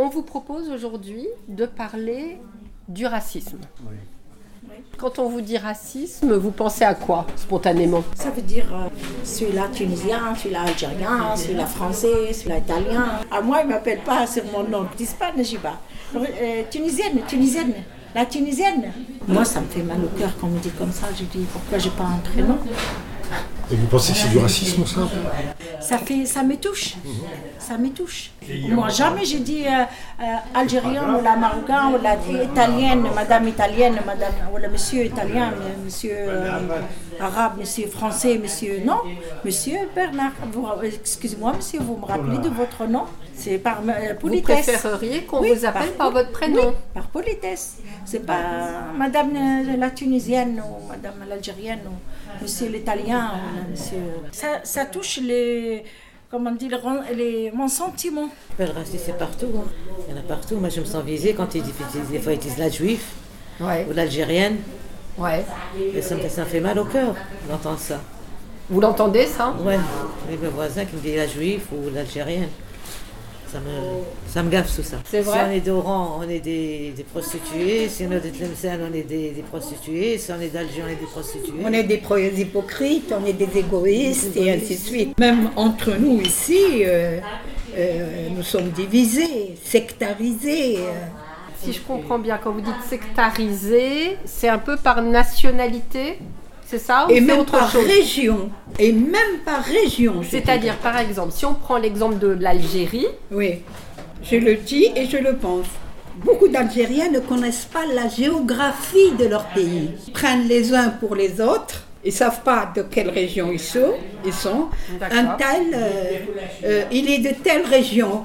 On vous propose aujourd'hui de parler du racisme. Quand on vous dit racisme, vous pensez à quoi spontanément? Ça veut dire euh, celui-là tunisien, celui-là algérien, celui-là français, celui-là italien. À moi, ils ne m'appellent pas sur mon nom. Ils disent pas Najiba. Euh, tunisienne, tunisienne, la tunisienne. Moi, ça me fait mal au cœur quand on me dit comme ça. Je dis pourquoi j'ai pas un prénom? Et vous pensez que c'est du racisme, ça? Ça, fait, ça me touche. Ça me touche. Moi, jamais j'ai dit euh, euh, algérien ou la marocain ou la italienne, madame italienne, madame, ou le monsieur italien, monsieur euh, arabe, monsieur français, monsieur. Non, monsieur Bernard. Excusez-moi, monsieur, vous me rappelez de votre nom? C'est par euh, Vous politesse. préféreriez qu'on Oui, vous appelle par- par votre prénom? Oui, par politesse. C'est pas madame la tunisienne ou madame l'algérienne ou monsieur l'italien monsieur. Ça, ça touche les. Comment dire, les, mon sentiment. Le racisme, c'est partout. hein. Il y en a partout. Moi, je me sens visée quand ils disent, des fois, ils disent la juive Ouais, ou l'algérienne. ouais. Et ça, me- ça me fait mal au cœur d'entendre ça. Vous l'entendez ça? Ouais, j'ai mes voisins qui me disent la juive ou l'algérienne. Ça me, ça me gaffe tout ça. C'est vrai Si on est d'Oran, on est des, des prostituées. Si on est de Tlemcen, on est des, des prostituées. Si on est d'Alger, on est des prostituées. On est des pro- hypocrites, on est des égoïstes et ainsi de suite. Même entre nous ici, euh, euh, nous sommes divisés, sectarisés. Si je comprends bien, quand vous dites sectarisé, c'est un peu par nationalité, c'est ça ou Et même autre par chose région. Et même par région. C'est-à-dire, par exemple, si on prend l'exemple de l'Algérie, Oui, je le dis et je le pense. Beaucoup d'Algériens ne connaissent pas la géographie de leur pays. Ils prennent les uns pour les autres. Ils ne savent pas de quelle région ils sont. Ils sont. Un tel, euh, euh, il est de telle région.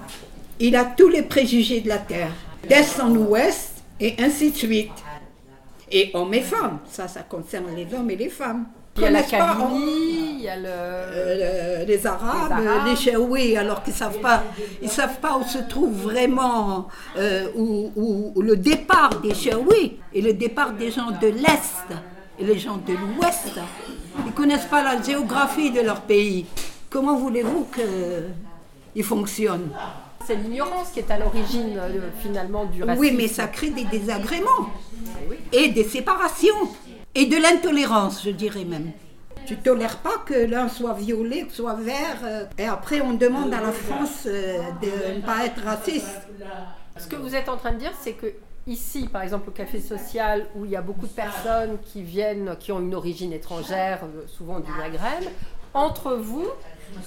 Il a tous les préjugés de la terre. D'est en ouest et ainsi de suite. Et hommes et femmes. Ça, ça concerne les hommes et les femmes. il y a la Kabylie, il y a le... euh, les Arabes, Les Arabes. les alors qu'ils savent pas, ils savent pas où se trouve vraiment euh, où, où- où le départ des Chaouis et le départ des gens de l'est et les gens de l'ouest. Ils connaissent pas la géographie de leur pays. Comment voulez-vous que ils fonctionnent? C'est l'ignorance qui est à l'origine euh, finalement du racisme. Oui, mais ça crée des désagréments et des séparations et de l'intolérance, je dirais même. Tu tolères pas que l'un soit violet, que soit vert, euh, et après on demande à la France euh, de ne pas être raciste. Ce que vous êtes en train de dire, c'est que ici, par exemple, au café social, où il y a beaucoup de personnes qui viennent, qui ont une origine étrangère, euh, souvent du Maghreb, entre vous,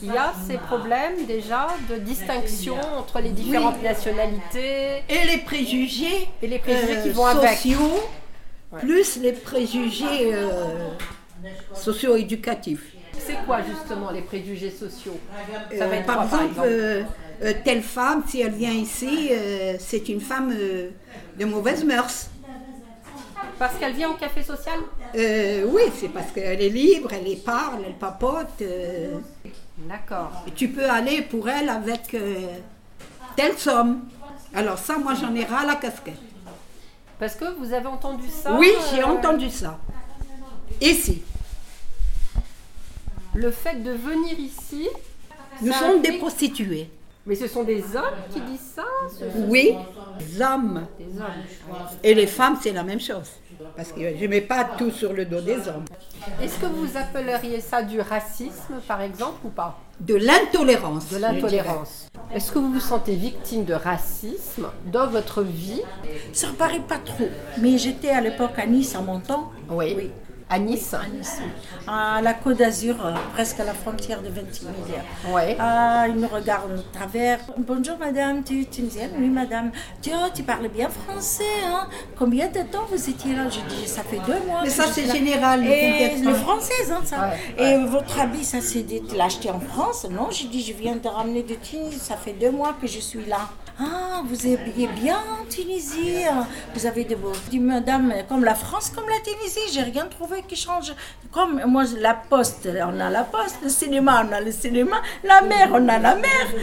il y a ces problèmes déjà de distinction entre les différentes nationalités. Et les préjugés, Et les préjugés euh, qui vont avec. Plus les préjugés euh, socio-éducatifs. C'est quoi justement les préjugés sociaux? Ça Euh, va être par, quoi, exemple, euh, euh, telle femme, si elle vient ici, euh, c'est une femme euh, de mauvaise mœurs. Parce qu'elle vient au café social? Euh, oui, c'est parce qu'elle est libre, elle est parle, elle papote. euh, D'accord. tu peux aller pour elle avec euh, telle somme. Alors ça, moi, j'en ai ras la casquette. Parce que vous avez entendu ça Oui, j'ai euh, entendu ça. Ici, Le fait de venir ici, nous sommes des prostituées. Mais ce sont des hommes qui disent ça Oui, les hommes. Des hommes. Et les femmes, c'est la même chose. Parce que je ne mets pas tout sur le dos des hommes. Est-ce que vous appelleriez ça du racisme, par exemple, ou pas? De l'intolérance. De l'intolérance. Est-ce que vous vous sentez victime de racisme dans votre vie? Ça ne paraît pas trop. Mais j'étais à l'époque à Nice en montant. Oui. À Nice À Nice. À la Côte d'Azur, euh, presque à la frontière de Ventimiglia. Ouais. Ah, il me regarde de travers. Bonjour madame, tu es tunisienne Oui madame. Tu, oh, tu parles bien français, hein Combien de temps vous étiez là? Je dis, ça fait deux mois. Mais ça, je c'est général, Et le français, hein, ça. Ouais, Et votre habit, ça c'est de acheté en France? Non, j'ai dit, je viens de ramener de Tunisie. Ça fait deux mois que je suis là. Ah, vous êtes bien en Tunisie. Vous avez de beaux. Je dis, madame, comme la France, comme la Tunisie, j'ai rien trouvé qui change. Comme moi, la poste, on a la poste, le cinéma, on a le cinéma, la mer, on a la mer.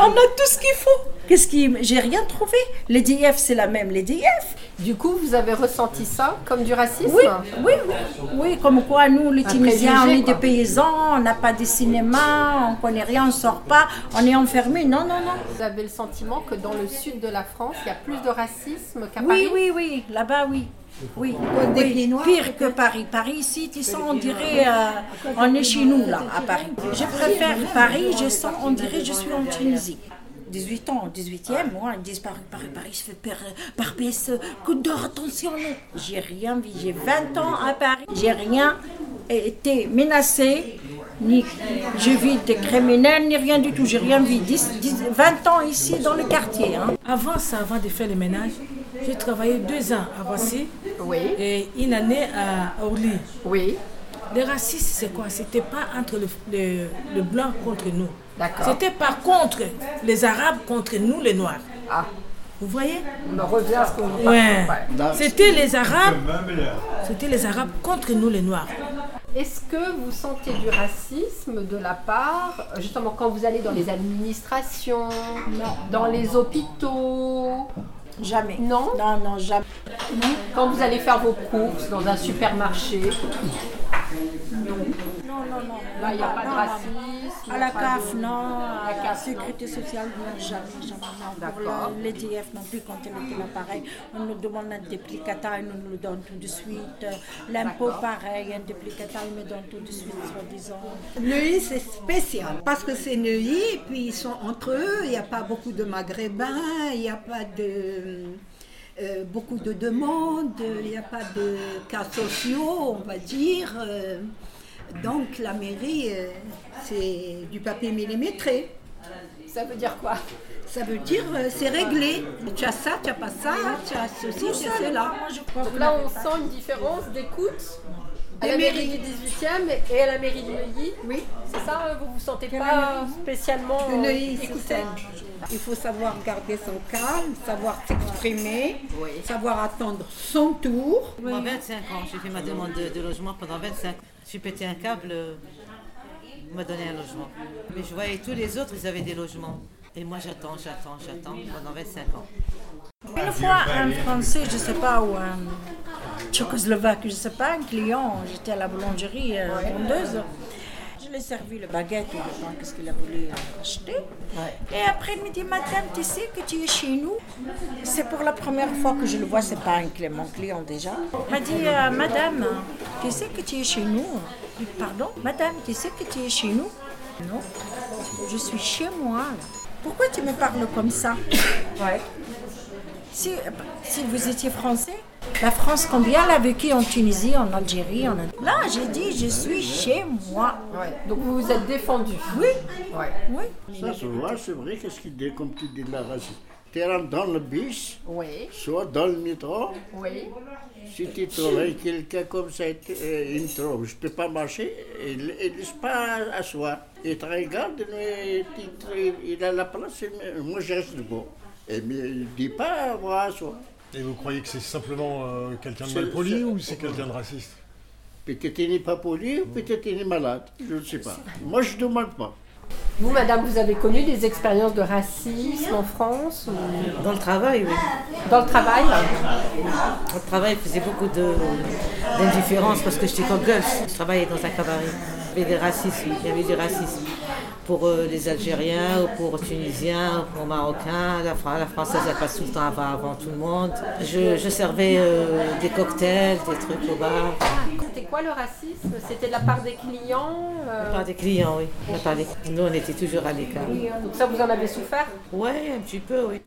On a tout ce qu'il faut. Qu'est-ce qui. J'ai rien trouvé. Les DF, c'est la même, les DF. Du coup, vous avez ressenti ça comme du racisme Oui, oui, oui. Oui, comme quoi, nous, les Un Tunisiens, on est quoi. des paysans, on n'a pas de cinéma, on connaît rien, on sort pas, on est enfermés. Non, non, non. Vous avez le sentiment que dans le sud de la France, il y a plus de racisme qu'à Oui, Paris oui, oui, là-bas, oui. Oui, des oui. pieds noirs, pire que Paris. Paris, ici, tu sens, on dirait, euh, on est chez nous, là, à Paris. Je préfère Paris, je sens, on dirait, je suis en Tunisie. 18 ans, 18e, moi, ils disent Paris, Paris, Paris, se fait par, par PS, coup d'or, attention, non. J'ai rien vu, j'ai 20 ans à Paris, j'ai rien été menacée, ni je vis des criminels, ni rien du tout, j'ai rien vu. 10, 10, 20 ans ici dans le quartier. Hein. Avant ça, avant de faire le ménage, j'ai travaillé deux ans à Oui, et une année à Orly. oui, Le racisme, c'est quoi? C'était pas entre le, le, le blanc contre nous. D'accord. C'était par contre les Arabes contre nous, les Noirs. Ah, Vous voyez? On en revient à ce qu'on vous Ouais. Ouais. C'était les Arabes. C'était les Arabes contre nous, les Noirs. Est-ce que vous sentez du racisme de la part, justement, quand vous allez dans les administrations, dans les hôpitaux, Jamais. Non Non, non, jamais. quand vous allez faire vos courses dans un supermarché Non, non, non. Là, il n'y a pas de racisme. À la CAF, de- non. À la CAF, sécurité sociale, non, jamais, jamais. Non. Pour l'EDF non plus, quand elle était là, pareil. On nous demande un duplicata, ils nous le donnent tout de suite. L'impôt, pareil, un duplicata, ils me donnent tout de suite, soi-disant. Neuilly, c'est spécial parce que c'est Neuilly et puis ils sont entre eux. Il n'y a pas beaucoup de Maghrébins, il n'y a pas de euh, beaucoup de demandes, il n'y a pas de cas sociaux, on va dire. euh, donc la mairie, euh, c'est du papier millimétré. Ça veut dire quoi? Ça veut dire euh, c'est réglé. Tu as ça, tu n'as pas ça, tu as ceci, tu as cela. Donc là, on sent une différence d'écoute à la mairie du 18e et à la mairie de Neuilly. Oui. C'est ça, euh, vous vous sentez pas mairie? spécialement De Neuilly, c'est écouté ça. Il faut savoir garder son calme, savoir s'exprimer, savoir attendre son tour. Pendant 25 ans, j'ai fait ma demande de, de logement pendant 25 ans. J'ai pété un câble, euh, on m'a donné un logement. Mais je voyais tous les autres, ils avaient des logements. Et moi j'attends, j'attends, j'attends pendant 25 ans. Une fois, un Français, je sais pas, ou un Tchécoslovaque, je sais pas, un client, j'étais à la boulangerie euh, vendeuse. Je lui ai servi le baguette ou le pain, qu'est-ce qu'il a voulu euh, acheter. Et après, il me dit, Madame, tu sais que tu es chez nous C'est pour la première fois que je le vois, c'est pas un mon client déjà. Il m'a dit, euh, Madame, tu sais que tu es chez nous dis, Pardon Madame, tu sais que tu es chez nous? Non, je suis chez moi. là. Pourquoi tu me parles comme ça? Si, si vous étiez français, la France, combien elle a vécu en Tunisie, en Algérie en... Là, j'ai dit, je suis chez moi. Donc vous vous êtes défendu. Oui, Ouais. oui. Ça se voit, c'est vrai, qu'est-ce qu'il dit, comme tu dis, de la racisme. Tu rentres dans le bus, Oui, soit dans le métro, oui. si tu trouves quelqu'un comme ça, euh, il trouve, je ne peux pas marcher, il ne laisse pas asseoir. Il te regarde, mais il, te- il a la place, moi je reste debout. Et mais il ne dit pas, moi, asseoir. Et vous croyez que c'est simplement euh, quelqu'un de mal poli ou c'est quelqu'un de raciste? Peut-être il n'est pas poli, ou peut-être il est malade, je ne sais pas. Moi je ne demande pas. Vous, madame, vous avez connu des expériences de racisme en France ou Dans le travail, oui. dans le travail Dans le travail, je faisais beaucoup d'indifférence parce que j'étais comme gueule. Je travaillais dans un cabaret. Il y avait des racismes, il y avait du racisme. Pour euh, les Algériens, ou pour les Tunisiens, ou pour les Marocains. La, Fra- la Française, elle passe tout le temps avant, avant tout le monde. Je, je servais euh, des cocktails, des trucs au bar. C'était quoi le racisme? C'était de la part des clients euh, des clients, oui. De la part des- Nous, on était toujours à l'écart. Donc ça, vous en avez souffert? Ouais, un petit peu, oui.